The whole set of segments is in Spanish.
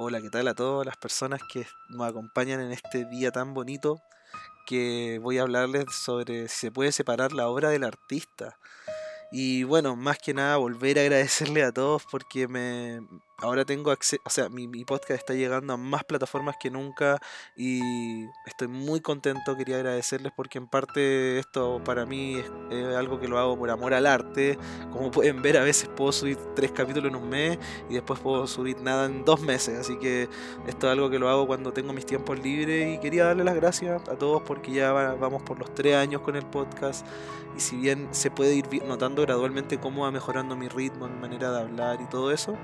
Hola, ¿qué tal a todas las personas que nos acompañan en este día tan bonito que voy a hablarles sobre si se puede separar la obra del artista? Y bueno, más que nada volver a agradecerle a todos porque me, ahora tengo acceso, o sea, mi, podcast está llegando a más plataformas que nunca y estoy muy contento, quería agradecerles porque en parte esto para mí es, es, algo que lo hago por amor al arte, como pueden ver a veces puedo subir tres capítulos en un mes y después puedo subir nada en dos meses, así que esto es algo que lo hago cuando tengo mis tiempos libres y quería darle las gracias a todos porque ya vamos por los tres años con el podcast. Y si bien se puede ir notando gradualmente cómo va mejorando mi ritmo, mi manera de hablar y todo eso,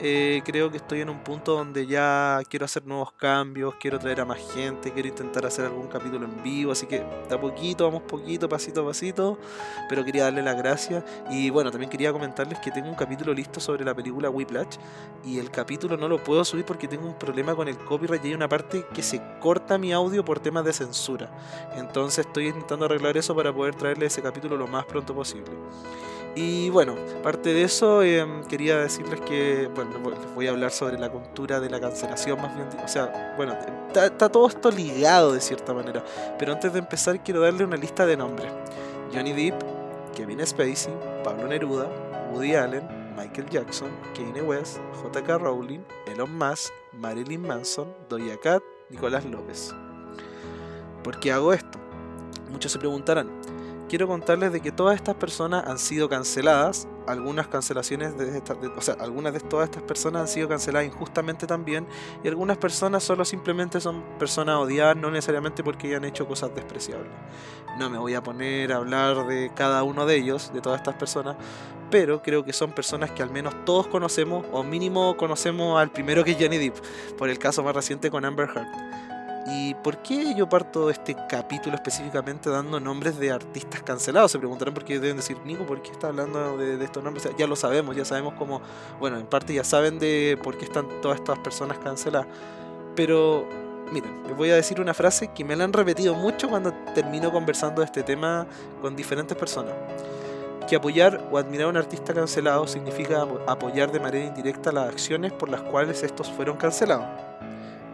eh, creo que estoy en un punto donde ya quiero hacer nuevos cambios, quiero traer a más gente, quiero intentar hacer algún capítulo en vivo, así que de a poquito, vamos poquito, pasito a pasito, pero quería darle las gracias y bueno, también quería comentarles que tengo un capítulo listo sobre la película Whiplash y el capítulo no lo puedo subir porque tengo un problema con el copyright y hay una parte que se corta mi audio por temas de censura, entonces estoy intentando arreglar eso para poder traerle ese capítulo lo más pronto posible. Y bueno, aparte de eso, eh, quería decirles que, bueno, les voy a hablar sobre la cultura de la cancelación más bien. O sea, bueno, está, todo esto ligado de cierta manera. Pero antes de empezar, quiero darle una lista de nombres: Johnny Depp, Kevin Spacey, Pablo Neruda, Woody Allen, Michael Jackson, Kanye West, J.K. Rowling, Elon Musk, Marilyn Manson, Doja Cat, Nicolás López. ¿Por qué hago esto? Muchos se preguntarán, quiero contarles de que todas estas personas han sido canceladas. Algunas cancelaciones de, o sea, algunas de todas estas personas han sido canceladas injustamente también. Y algunas personas solo simplemente son personas odiadas, no necesariamente porque hayan hecho cosas despreciables. No me voy a poner a hablar de cada uno de ellos, de todas estas personas, pero creo que son personas que al menos todos conocemos, o mínimo conocemos al primero que es Johnny Depp, por el caso más reciente con Amber Heard. ¿Y por qué yo parto este capítulo específicamente dando nombres de artistas cancelados? Se preguntarán por qué deben decir, Nico, ¿por qué está hablando de, estos nombres? Ya lo sabemos, ya sabemos cómo, bueno, en parte ya saben de por qué están todas estas personas canceladas. Pero, miren, les voy a decir una frase que me la han repetido mucho cuando termino conversando de este tema con diferentes personas. Que apoyar o admirar a un artista cancelado significa apoyar de manera indirecta las acciones por las cuales estos fueron cancelados.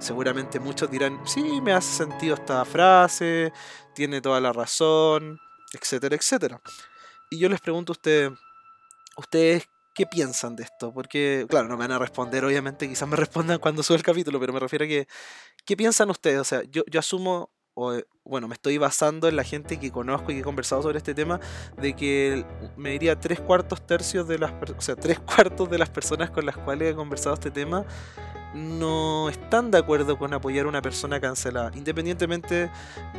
Seguramente muchos dirán, sí, me hace sentido esta frase, tiene toda la razón, etcétera, etcétera. Y yo les pregunto a ustedes, ¿ustedes qué piensan de esto? Porque, claro, no me van a responder, obviamente, quizás me respondan cuando sube el capítulo, pero me refiero a que, ¿qué piensan ustedes? O sea, yo, yo asumo, o, bueno, me estoy basando en la gente que conozco y que he conversado sobre este tema, de que me diría tres cuartos tercios de las, o sea, tres cuartos de las personas con las cuales he conversado este tema no están de acuerdo con apoyar a una persona cancelada. Independientemente,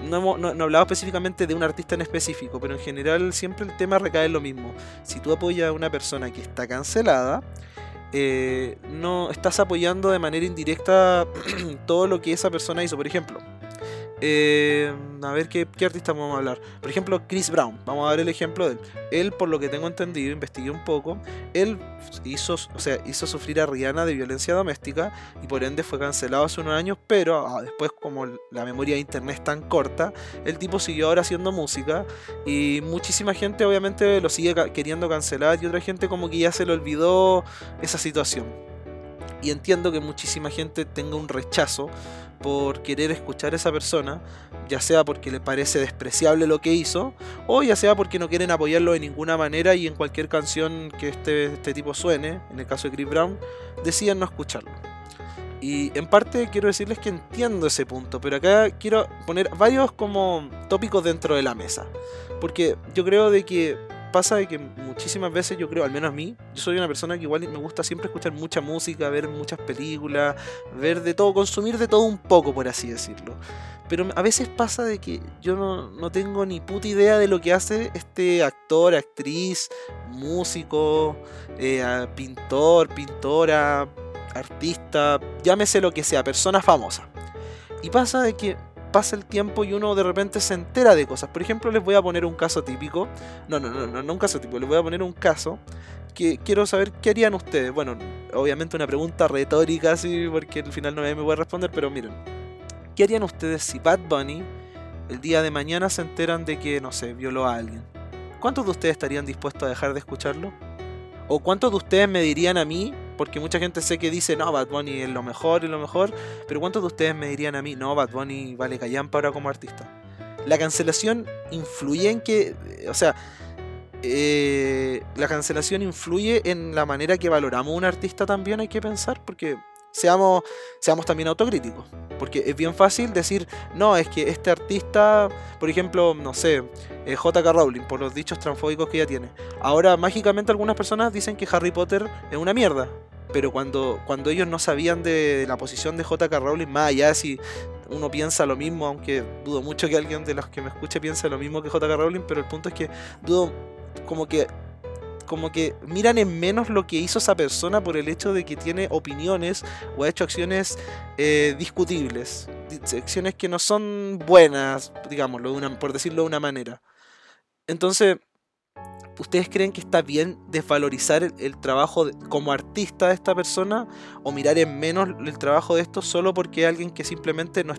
no, no, hablaba específicamente de un artista en específico, pero en general siempre el tema recae en lo mismo. Si tú apoyas a una persona que está cancelada, eh, no estás apoyando de manera indirecta todo lo que esa persona hizo. Por ejemplo, eh, a ver ¿qué, qué artista vamos a hablar. Por ejemplo, Chris Brown. Vamos a ver el ejemplo de él. Él, por lo que tengo entendido, investigué un poco. Él hizo, o sea, hizo sufrir a Rihanna de violencia doméstica y por ende fue cancelado hace unos años. Pero ah, después, como la memoria de internet es tan corta, el tipo siguió ahora haciendo música y muchísima gente, obviamente, lo sigue queriendo cancelar y otra gente, como que ya se le olvidó esa situación. Y entiendo que muchísima gente tenga un rechazo por querer escuchar a esa persona, ya sea porque le parece despreciable lo que hizo, o ya sea porque no quieren apoyarlo de ninguna manera y en cualquier canción que este, este tipo suene, en el caso de Chris Brown, deciden no escucharlo. Y en parte quiero decirles que entiendo ese punto, pero acá quiero poner varios como tópicos dentro de la mesa. Porque yo creo de que pasa de que muchísimas veces yo creo, al menos a mí, yo soy una persona que igual me gusta siempre escuchar mucha música, ver muchas películas, ver de todo, consumir de todo un poco, por así decirlo. Pero a veces pasa de que yo no, no tengo ni puta idea de lo que hace este actor, actriz, músico, eh, pintor, pintora, artista, llámese lo que sea, persona famosa. Y pasa de que pasa el tiempo y uno de repente se entera de cosas. Por ejemplo, les voy a poner un caso típico. No, no, no, no, no un caso típico. Les voy a poner un caso que quiero saber qué harían ustedes. Bueno, obviamente una pregunta retórica, así, porque al final no me voy a responder, pero miren. ¿Qué harían ustedes si Bad Bunny el día de mañana se enteran de que, no sé, violó a alguien? ¿Cuántos de ustedes estarían dispuestos a dejar de escucharlo? ¿O cuántos de ustedes me dirían a mí, porque mucha gente sé que dice, no, Bad Bunny es lo mejor y lo mejor, pero ¿cuántos de ustedes me dirían a mí, no, Bad Bunny vale callampa ahora como artista? La cancelación influye en que, o sea, eh, la cancelación influye en la manera que valoramos un artista también, hay que pensar, porque seamos, seamos también autocríticos. Porque es bien fácil decir, no, es que este artista, por ejemplo, no sé, eh, JK Rowling, por los dichos transfóbicos que ella tiene. Ahora, mágicamente, algunas personas dicen que Harry Potter es una mierda. Pero cuando, cuando ellos no sabían de la posición de JK Rowling, más allá si uno piensa lo mismo, aunque dudo mucho que alguien de los que me escuche piense lo mismo que JK Rowling, pero el punto es que dudo como que como que miran en menos lo que hizo esa persona por el hecho de que tiene opiniones o ha hecho acciones eh, discutibles, acciones que no son buenas, digámoslo, por decirlo de una manera. Entonces, ¿ustedes creen que está bien desvalorizar el, trabajo como artista de esta persona o mirar en menos el trabajo de esto solo porque alguien que simplemente no,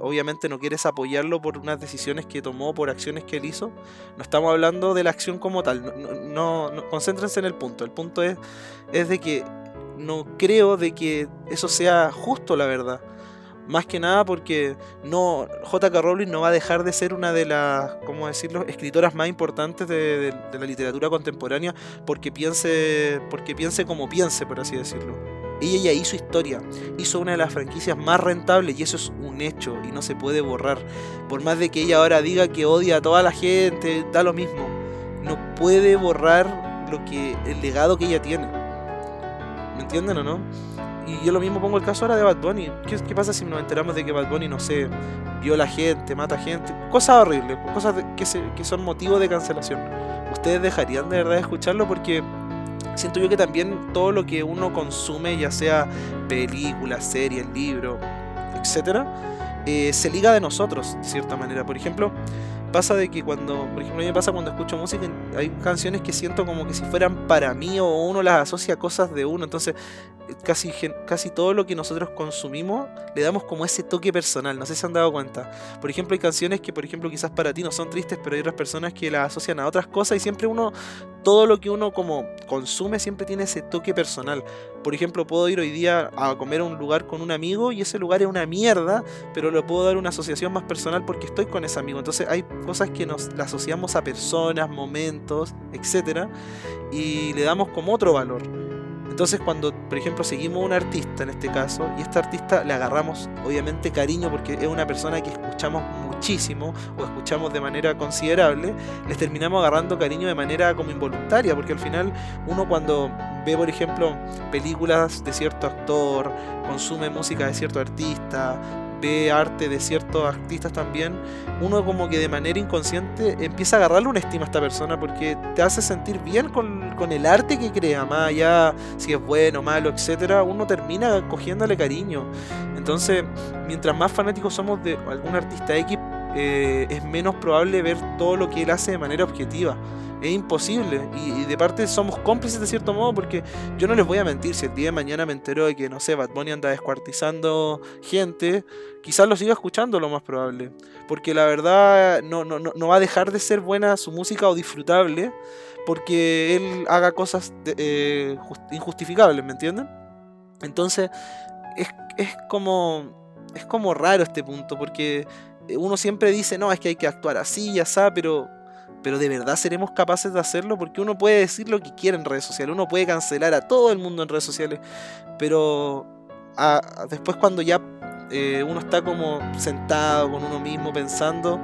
obviamente no quieres apoyarlo por unas decisiones que tomó, por acciones que él hizo. No estamos hablando de la acción como tal, no, no, concéntrense en el punto. El punto es, es de que no creo de que eso sea justo, la verdad. Más que nada porque no J.K. Rowling no va a dejar de ser una de las, ¿cómo decirlo?, escritoras más importantes de, de la literatura contemporánea porque piense, porque piense como piense, por así decirlo. Ella ya hizo historia, hizo una de las franquicias más rentables y eso es un hecho y no se puede borrar. Por más de que ella ahora diga que odia a toda la gente, da lo mismo. No puede borrar lo que el legado que ella tiene. ¿Me entienden o no? Y yo lo mismo pongo el caso ahora de Bad Bunny. ¿Qué, pasa si nos enteramos de que Bad Bunny, no sé, viola gente, mata gente? Cosas horribles, cosas que, que son motivo de cancelación. ¿Ustedes dejarían de verdad escucharlo? Porque siento yo que también todo lo que uno consume, ya sea películas, series, libros, etcétera, eh, se liga de nosotros, de cierta manera. Por ejemplo, pasa de que cuando, por ejemplo, a mí me pasa cuando escucho música, hay canciones que siento como que si fueran para mí o uno las asocia a cosas de uno. Entonces, casi, casi todo lo que nosotros consumimos le damos como ese toque personal, no sé si se han dado cuenta. Por ejemplo, hay canciones que, por ejemplo, quizás para ti no son tristes, pero hay otras personas que las asocian a otras cosas y siempre uno, todo lo que uno como consume siempre tiene ese toque personal. Por ejemplo, puedo ir hoy día a comer a un lugar con un amigo y ese lugar es una mierda, pero le puedo dar una asociación más personal porque estoy con ese amigo. Entonces hay cosas que nos asociamos a personas, momentos, etc. Y le damos como otro valor. Entonces cuando, por ejemplo, seguimos a un artista en este caso, y a este artista le agarramos obviamente cariño porque es una persona que escuchamos muchísimo o escuchamos de manera considerable, les terminamos agarrando cariño de manera como involuntaria, porque al final uno cuando ve, por ejemplo, películas de cierto actor, consume música de cierto artista, ve arte de ciertos artistas también, uno como que de manera inconsciente empieza a agarrarle una estima a esta persona porque te hace sentir bien con, con el arte que crea, más allá si es bueno, malo, etcétera, uno termina cogiéndole cariño. Entonces, mientras más fanáticos somos de algún artista X, eh, es menos probable ver todo lo que él hace de manera objetiva. Es imposible. Y, de parte somos cómplices de cierto modo porque yo no les voy a mentir. Si el día de mañana me entero de que, no sé, Bad Bunny anda descuartizando gente, quizás lo siga escuchando lo más probable. Porque la verdad no, no, no va a dejar de ser buena su música o disfrutable porque él haga cosas eh, injustificables, ¿me entienden? Entonces, es, es como... Es como raro este punto, porque uno siempre dice, no, es que hay que actuar así, ya está, pero pero de verdad seremos capaces de hacerlo porque uno puede decir lo que quiere en redes sociales, uno puede cancelar a todo el mundo en redes sociales, pero después cuando ya eh, uno está como sentado con uno mismo pensando,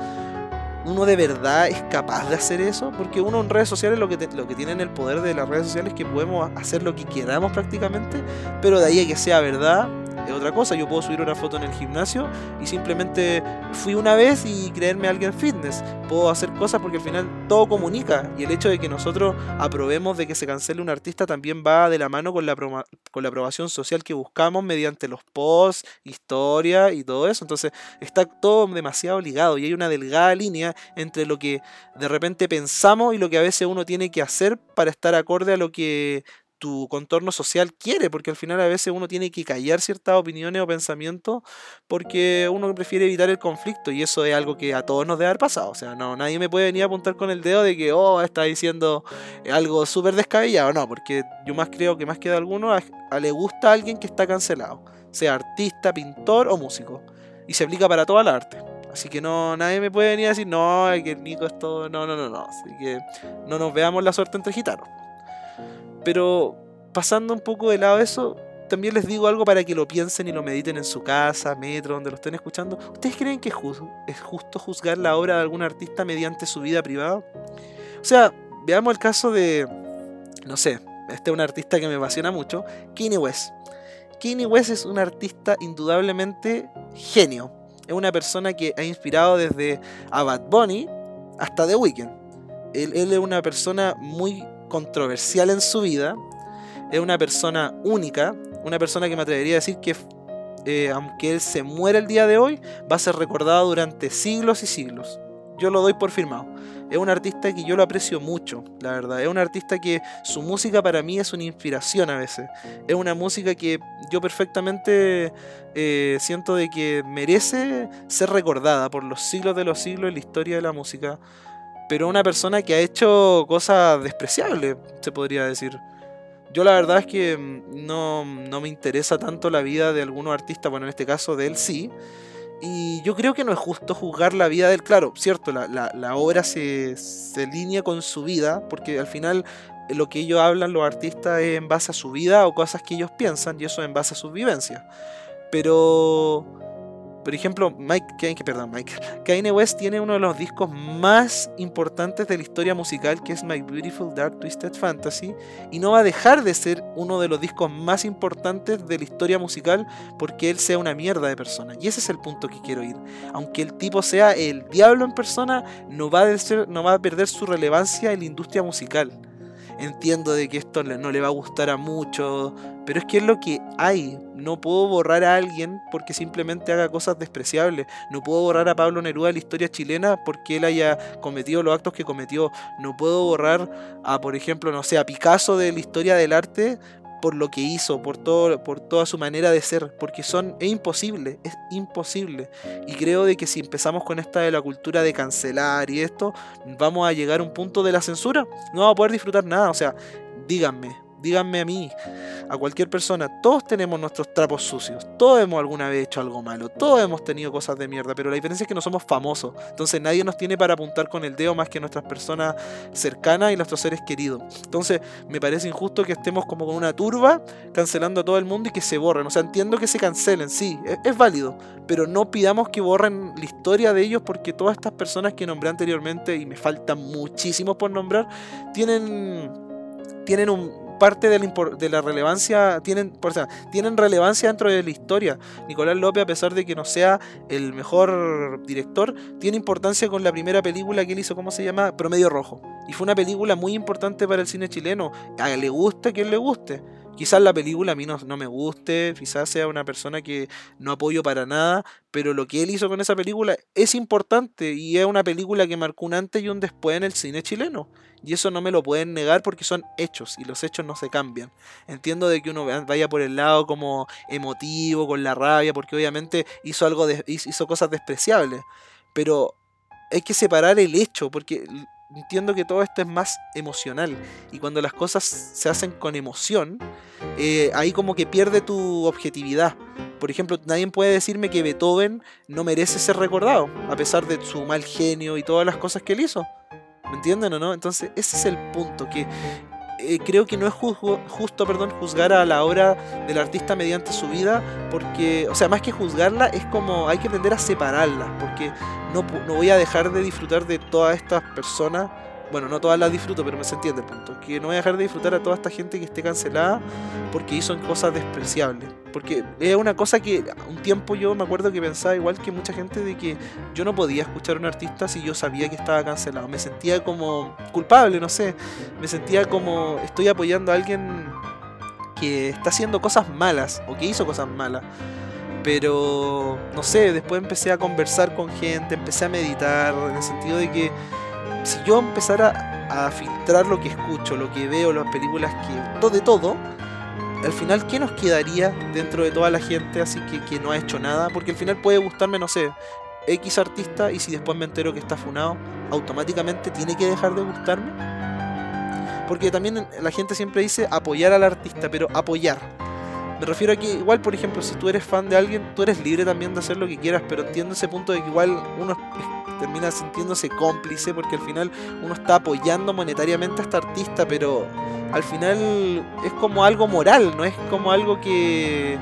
uno de verdad es capaz de hacer eso, porque uno en redes sociales lo que, lo que el poder de las redes sociales es que podemos hacer lo que queramos prácticamente, pero de ahí a que sea verdad, es otra cosa. Yo puedo subir una foto en el gimnasio y simplemente fui una vez y creerme alguien fitness. Puedo hacer cosas porque al final todo comunica y el hecho de que nosotros aprobemos de que se cancele un artista también va de la mano con la, con la aprobación social que buscamos mediante los posts, historia y todo eso. Entonces está todo demasiado ligado y hay una delgada línea entre lo que de repente pensamos y lo que a veces uno tiene que hacer para estar acorde a lo que tu contorno social quiere, porque al final a veces uno tiene que callar ciertas opiniones o pensamientos porque uno prefiere evitar el conflicto y eso es algo que a todos nos debe haber pasado. O sea, no, nadie me puede venir a apuntar con el dedo de que, oh, está diciendo algo súper descabellado. No, porque yo más creo que más que de alguno le gusta a alguien que está cancelado, sea artista, pintor o músico. Y se aplica para toda la arte. Así que no, nadie me puede venir a decir, no, que el Nico es todo. No, no, no, no. Así que no nos veamos la suerte entre gitanos. Pero pasando un poco de lado eso, también les digo algo para que lo piensen y lo mediten en su casa, metro, donde lo estén escuchando. ¿Ustedes creen que es justo juzgar la obra de algún artista mediante su vida privada? O sea, veamos el caso de, no sé, este es un artista que me apasiona mucho, Kanye West. Kanye West es un artista indudablemente genio. Es una persona que ha inspirado desde a Bad Bunny hasta The Weeknd. Él, él es una persona muy controversial en su vida. Es una persona única, una persona que me atrevería a decir que eh, aunque él se muera el día de hoy, va a ser recordado durante siglos y siglos. Yo lo doy por firmado. Es un artista que yo lo aprecio mucho, la verdad. Es un artista que su música para mí es una inspiración a veces. Es una música que yo perfectamente eh, siento de que merece ser recordada por los siglos de los siglos en la historia de la música pero una persona que ha hecho cosas despreciables, se podría decir. Yo la verdad es que mm, no, me interesa tanto la vida de algunos artistas, bueno, en este caso de él sí. Y yo creo que no es justo juzgar la vida de él. Claro, cierto, la, la, obra se, se alinea con su vida, porque al final lo que ellos hablan, los artistas, es en base a su vida o cosas que ellos piensan, y eso en base a sus vivencias. Pero por ejemplo, Mike, perdón, Mike, Kanye West tiene uno de los discos más importantes de la historia musical, que es My Beautiful Dark Twisted Fantasy, y no va a dejar de ser uno de los discos más importantes de la historia musical porque él sea una mierda de persona. Y ese es el punto que quiero ir. Aunque el tipo sea el diablo en persona, no va a, no va a perder su relevancia en la industria musical. Entiendo de que esto no le va a gustar a muchos, pero es que es lo que hay. No puedo borrar a alguien porque simplemente haga cosas despreciables. No puedo borrar a Pablo Neruda de la historia chilena porque él haya cometido los actos que cometió. No puedo borrar a, por ejemplo, no sé, a Picasso de la historia del arte por lo que hizo, por, todo, por toda su manera de ser, porque son, es imposible, es imposible. Y creo de que si empezamos con esta de la cultura de cancelar y esto, vamos a llegar a un punto de la censura, no vamos a poder disfrutar nada, o sea, díganme, díganme a mí, a cualquier persona, todos tenemos nuestros trapos sucios, todos hemos alguna vez hecho algo malo, todos hemos tenido cosas de mierda, pero la diferencia es que no somos famosos, entonces nadie nos tiene para apuntar con el dedo más que nuestras personas cercanas y nuestros seres queridos. Entonces me parece injusto que estemos como con una turba cancelando a todo el mundo y que se borren, o sea, entiendo que se cancelen, sí, es, es válido, pero no pidamos que borren la historia de ellos porque todas estas personas que nombré anteriormente, y me faltan muchísimos por nombrar, tienen, tienen un, parte de la, relevancia, tienen, por tienen relevancia dentro de la historia. Nicolás López, a pesar de que no sea el mejor director, tiene importancia con la primera película que él hizo, ¿cómo se llama? Promedio Rojo. Y fue una película muy importante para el cine chileno. A le guste quien le guste. Quizás la película a mí no, me guste, quizás sea una persona que no apoyo para nada, pero lo que él hizo con esa película es importante y es una película que marcó un antes y un después en el cine chileno. Y eso no me lo pueden negar porque son hechos y los hechos no se cambian. Entiendo de que uno vaya por el lado como emotivo, con la rabia, porque obviamente hizo algo hizo cosas despreciables, pero hay que separar el hecho porque entiendo que todo esto es más emocional. Y cuando las cosas se hacen con emoción, eh, ahí como que pierde tu objetividad. Por ejemplo, nadie puede decirme que Beethoven no merece ser recordado, a pesar de su mal genio y todas las cosas que él hizo. ¿Me entienden o no? Entonces ese es el punto, que eh, creo que no es justo perdón, juzgar a la obra del artista mediante su vida, porque, o sea, más que juzgarla, es como hay que aprender a separarla, porque no, no voy a dejar de disfrutar de todas estas personas bueno, no todas las disfruto, pero me se entiende el punto. Que no voy a dejar de disfrutar a toda esta gente que esté cancelada porque hizo cosas despreciables. Porque es una cosa que un tiempo yo me acuerdo que pensaba igual que mucha gente de que yo no podía escuchar a un artista si yo sabía que estaba cancelado. Me sentía como culpable, no sé. Me sentía como estoy apoyando a alguien que está haciendo cosas malas o que hizo cosas malas. Pero, no sé, después empecé a conversar con gente, empecé a meditar, en el sentido de que si yo empezara a filtrar lo que escucho, lo que veo, las películas que... todo de todo, al final, ¿qué nos quedaría dentro de toda la gente así que, que no ha hecho nada? Porque al final puede gustarme, no sé, X artista y si después me entero que está funado, automáticamente tiene que dejar de gustarme. Porque también la gente siempre dice apoyar al artista, pero apoyar. Me refiero a que igual, por ejemplo, si tú eres fan de alguien, tú eres libre también de hacer lo que quieras, pero entiendo ese punto de que igual uno termina sintiéndose cómplice porque al final uno está apoyando monetariamente a este artista, pero al final es como algo moral, no es como algo que,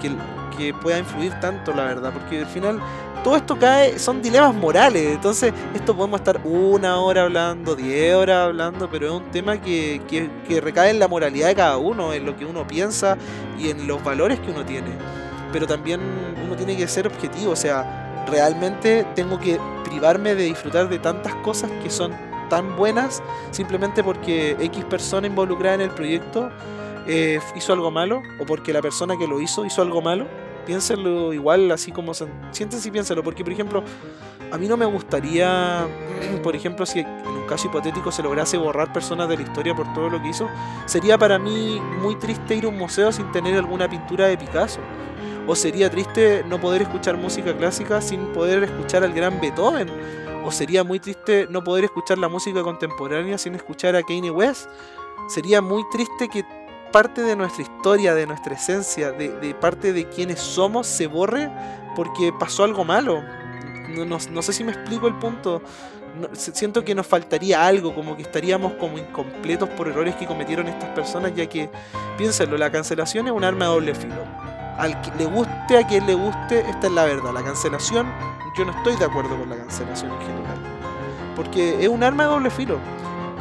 que, que pueda influir tanto, la verdad, porque al final todo esto cae, son dilemas morales. Entonces, esto podemos estar una hora hablando, diez horas hablando, pero es un tema que, que, recae en la moralidad de cada uno, en lo que uno piensa y en los valores que uno tiene. Pero también uno tiene que ser objetivo, o sea, realmente tengo que privarme de disfrutar de tantas cosas que son tan buenas simplemente porque X persona involucrada en el proyecto eh, hizo algo malo o porque la persona que lo hizo hizo algo malo piénsenlo igual, así como siéntense y piénsenlo, porque por ejemplo, a mí no me gustaría, por ejemplo, si en un caso hipotético se lograse borrar personas de la historia por todo lo que hizo, sería para mí muy triste ir a un museo sin tener alguna pintura de Picasso. O sería triste no poder escuchar música clásica sin poder escuchar al gran Beethoven. O sería muy triste no poder escuchar la música contemporánea sin escuchar a Kanye West. Sería muy triste que parte de nuestra historia, de nuestra esencia, de, parte de quienes somos se borre porque pasó algo malo. No, sé si me explico el punto. siento que nos faltaría algo, como que estaríamos como incompletos por errores que cometieron estas personas, ya que, piénsenlo, la cancelación es un arma de doble filo. Al que le guste, a quien le guste, esta es la verdad. La cancelación, yo no estoy de acuerdo con la cancelación en general. Porque es un arma de doble filo.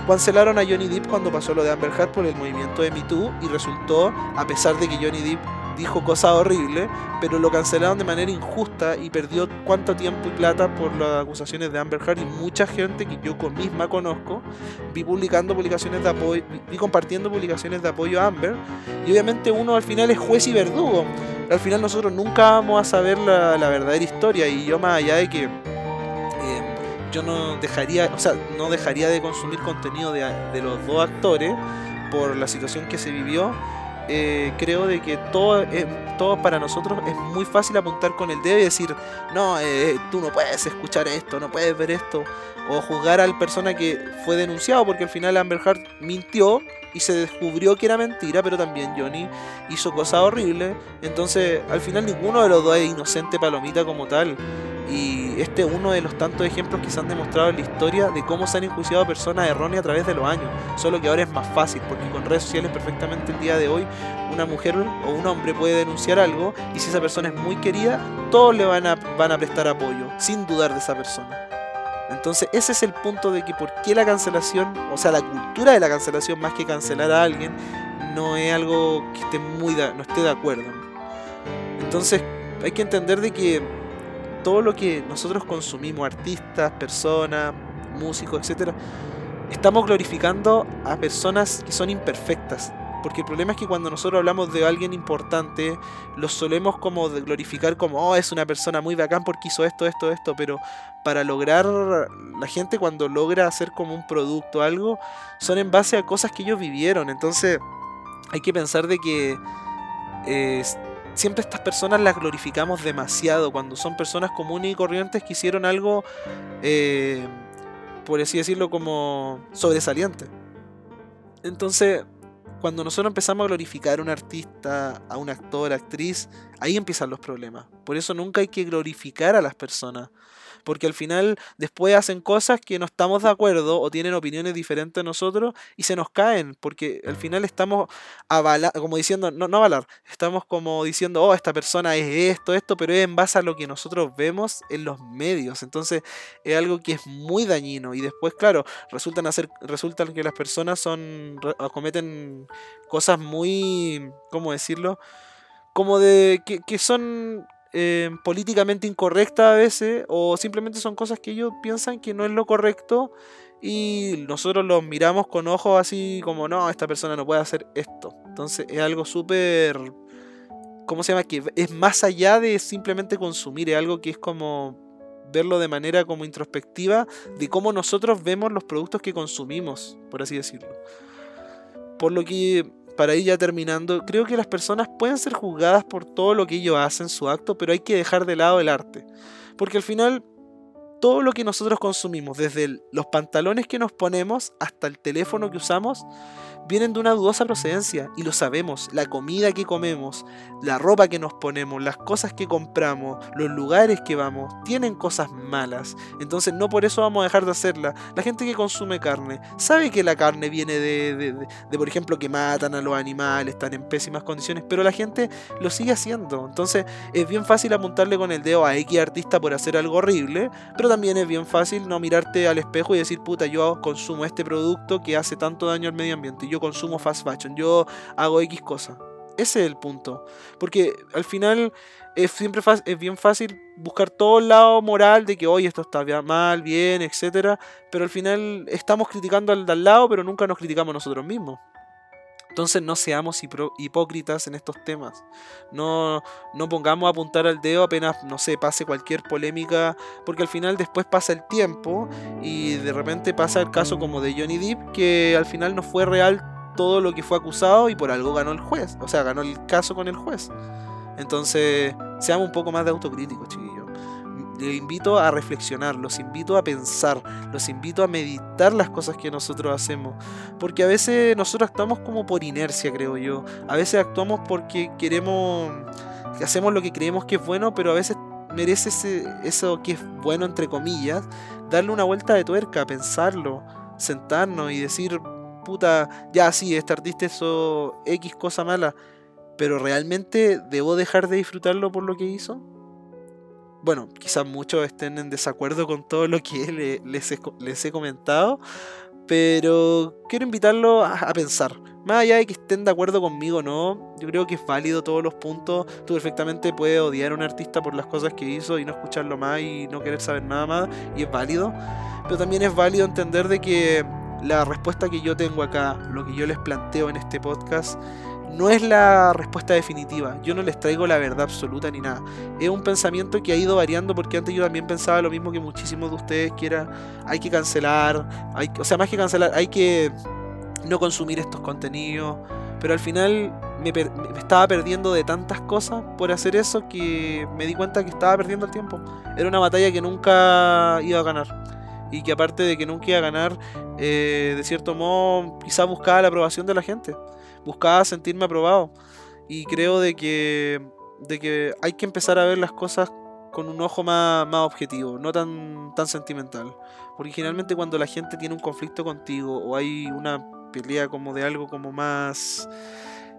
Cancelaron a Johnny Depp cuando pasó lo de Amber Heard por el movimiento de Me Too y resultó, a pesar de que Johnny Depp dijo cosas horribles, pero lo cancelaron de manera injusta y perdió cuánto tiempo y plata por las acusaciones de Amber Heard y mucha gente que yo misma conozco vi publicando publicaciones de apoyo, vi compartiendo publicaciones de apoyo a Amber y obviamente uno al final es juez y verdugo. Al final nosotros nunca vamos a saber la, la verdadera historia y yo más allá de que yo no dejaría, o sea, no dejaría de consumir contenido de, los dos actores por la situación que se vivió. Eh, creo de que todo, todo para nosotros es muy fácil apuntar con el dedo y decir, no, eh, tú no puedes escuchar esto, no puedes ver esto, o juzgar al persona que fue denunciado, porque al final Amber Heard mintió y se descubrió que era mentira, pero también Johnny hizo cosas horribles, entonces al final ninguno de los dos es inocente palomita como tal. Y este es uno de los tantos ejemplos que se han demostrado en la historia de cómo se han enjuiciado personas erróneas a través de los años. Solo que ahora es más fácil, porque con redes sociales perfectamente el día de hoy una mujer o un hombre puede denunciar algo y si esa persona es muy querida, todos le van a, van a prestar apoyo, sin dudar de esa persona. Entonces ese es el punto de que por qué la cancelación, o sea, la cultura de la cancelación más que cancelar a alguien, no es algo que esté muy no esté de acuerdo. Entonces hay que entender de que todo lo que nosotros consumimos, artistas, personas, músicos, etc., estamos glorificando a personas que son imperfectas. Porque el problema es que cuando nosotros hablamos de alguien importante, lo solemos como glorificar como, oh, es una persona muy bacán porque hizo esto, esto, esto, pero para lograr, la gente cuando logra hacer como un producto, algo, son en base a cosas que ellos vivieron. Entonces, hay que pensar de que eh, siempre estas personas las glorificamos demasiado cuando son personas comunes y corrientes que hicieron algo, eh, por así decirlo, como sobresaliente. Entonces, cuando nosotros empezamos a glorificar a un artista, a un actor, actriz, ahí empiezan los problemas. Por eso nunca hay que glorificar a las personas porque al final después hacen cosas que no estamos de acuerdo o tienen opiniones diferentes a nosotros y se nos caen, porque al final estamos como diciendo, no, no avalar, estamos como diciendo, oh, esta persona es esto, esto, pero es en base a lo que nosotros vemos en los medios, entonces es algo que es muy dañino y después, claro, resultan, hacer, resultan que las personas son, cometen cosas muy, ¿cómo decirlo? Como de que, que son eh, políticamente incorrecta a veces o simplemente son cosas que ellos piensan que no es lo correcto y nosotros los miramos con ojos así como no, esta persona no puede hacer esto. Entonces es algo súper... ¿Cómo se llama? Que es más allá de simplemente consumir, es algo que es como verlo de manera como introspectiva de cómo nosotros vemos los productos que consumimos, por así decirlo. Por lo que, para ir ya terminando, creo que las personas pueden ser juzgadas por todo lo que ellos hacen, su acto, pero hay que dejar de lado el arte. Porque al final todo lo que nosotros consumimos, desde los pantalones que nos ponemos hasta el teléfono que usamos, vienen de una dudosa procedencia y lo sabemos. La comida que comemos, la ropa que nos ponemos, las cosas que compramos, los lugares que vamos, tienen cosas malas. Entonces no por eso vamos a dejar de hacerla. La gente que consume carne sabe que la carne viene de, de, por ejemplo, que matan a los animales, están en pésimas condiciones, pero la gente lo sigue haciendo. Entonces es bien fácil apuntarle con el dedo a X artista por hacer algo horrible, pero también es bien fácil no mirarte al espejo y decir, puta, yo consumo este producto que hace tanto daño al medio ambiente yo consumo fast fashion, yo hago X cosa. Ese es el punto. Porque al final es, siempre es bien fácil buscar todo el lado moral de que hoy esto está mal, bien, etc. Pero al final estamos criticando al, al lado, pero nunca nos criticamos nosotros mismos. Entonces no seamos hipócritas en estos temas. No, no pongamos a apuntar al dedo apenas, no sé, pase cualquier polémica, porque al final después pasa el tiempo y de repente pasa el caso como de Johnny Depp, que al final no fue real todo lo que fue acusado y por algo ganó el juez, o sea, ganó el caso con el juez. Entonces, seamos un poco más de autocríticos, chiquillos les invito a reflexionar, los invito a pensar, los invito a meditar las cosas que nosotros hacemos. Porque a veces nosotros actuamos como por inercia, creo yo. A veces actuamos porque queremos, que hacemos lo que creemos que es bueno, pero a veces merece eso que es bueno, entre comillas, darle una vuelta de tuerca, pensarlo, sentarnos y decir, puta, ya sí, este artista hizo X cosa mala, pero realmente debo dejar de disfrutarlo por lo que hizo bueno, quizás muchos estén en desacuerdo con todo lo que les, he, comentado, pero quiero invitarlo a, pensar. Más allá de que estén de acuerdo conmigo o no, yo creo que es válido todos los puntos. Tú perfectamente puedes odiar a un artista por las cosas que hizo y no escucharlo más y no querer saber nada más, y es válido. Pero también es válido entender de que la respuesta que yo tengo acá, lo que yo les planteo en este podcast, no es la respuesta definitiva. Yo no les traigo la verdad absoluta ni nada. Es un pensamiento que ha ido variando porque antes yo también pensaba lo mismo que muchísimos de ustedes, que era hay que cancelar, hay, o sea, más que cancelar, hay que no consumir estos contenidos. Pero al final me, estaba perdiendo de tantas cosas por hacer eso que me di cuenta que estaba perdiendo el tiempo. Era una batalla que nunca iba a ganar. Y que aparte de que nunca iba a ganar, eh, de cierto modo, quizás buscaba la aprobación de la gente buscaba sentirme aprobado. Y creo de que, de que hay que empezar a ver las cosas con un ojo más, más objetivo, no tan, tan sentimental. Porque generalmente cuando la gente tiene un conflicto contigo o hay una pelea como de algo como más...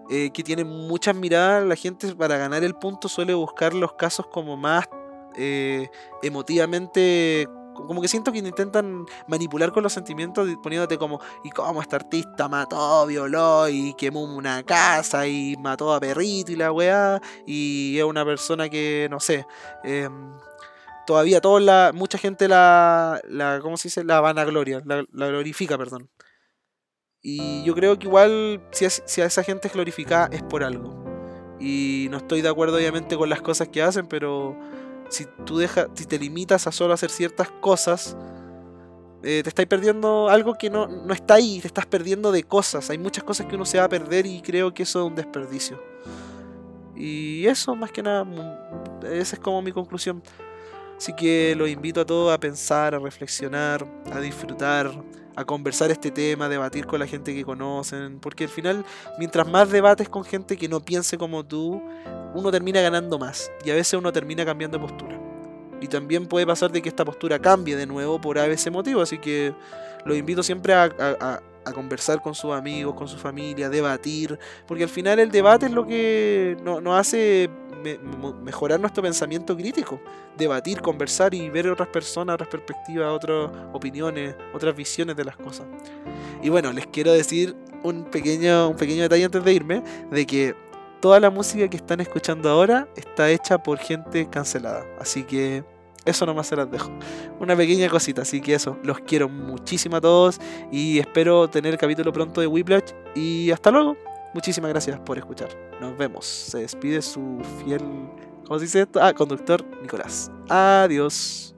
Eh, que tiene muchas miradas, la gente para ganar el punto suele buscar los casos como más eh, emotivamente como que siento que intentan manipular con los sentimientos poniéndote como, ¿y cómo este artista mató, violó y quemó una casa y mató a perrito y la weá? Y es una persona que, no sé, em, todavía toda la, mucha gente la, la, ¿cómo se dice? La vanagloria, la, glorifica, perdón. Y yo creo que igual si a esa gente es glorificada es por algo. Y no estoy de acuerdo obviamente con las cosas que hacen, pero si tú dejas, si te limitas a solo hacer ciertas cosas, eh, te estás perdiendo algo que no, no, está ahí, te estás perdiendo de cosas. Hay muchas cosas que uno se va a perder y creo que eso es un desperdicio. Y eso, más que nada, esa es como mi conclusión. Así que los invito a todos a pensar, a reflexionar, a disfrutar, a conversar este tema, debatir con la gente que conocen, porque al final, mientras más debates con gente que no piense como tú, uno termina ganando más y a veces uno termina cambiando de postura. Y también puede pasar de que esta postura cambie de nuevo por a veces motivo, así que los invito siempre a, conversar con sus amigos, con su familia, debatir, porque al final el debate es lo que nos hace mejorar nuestro pensamiento crítico, debatir, conversar y ver otras personas, otras perspectivas, otras opiniones, otras visiones de las cosas. Y bueno, les quiero decir un pequeño, un pequeño detalle antes de irme, de que toda la música que están escuchando ahora está hecha por gente cancelada, así que eso nomás se las dejo. Una pequeña cosita, así que eso. Los quiero muchísimo a todos y espero tener el capítulo pronto de Whiplash. Y hasta luego. Muchísimas gracias por escuchar. Nos vemos. Se despide su fiel. ¿Cómo se dice esto? Ah, conductor Nicolás. Adiós.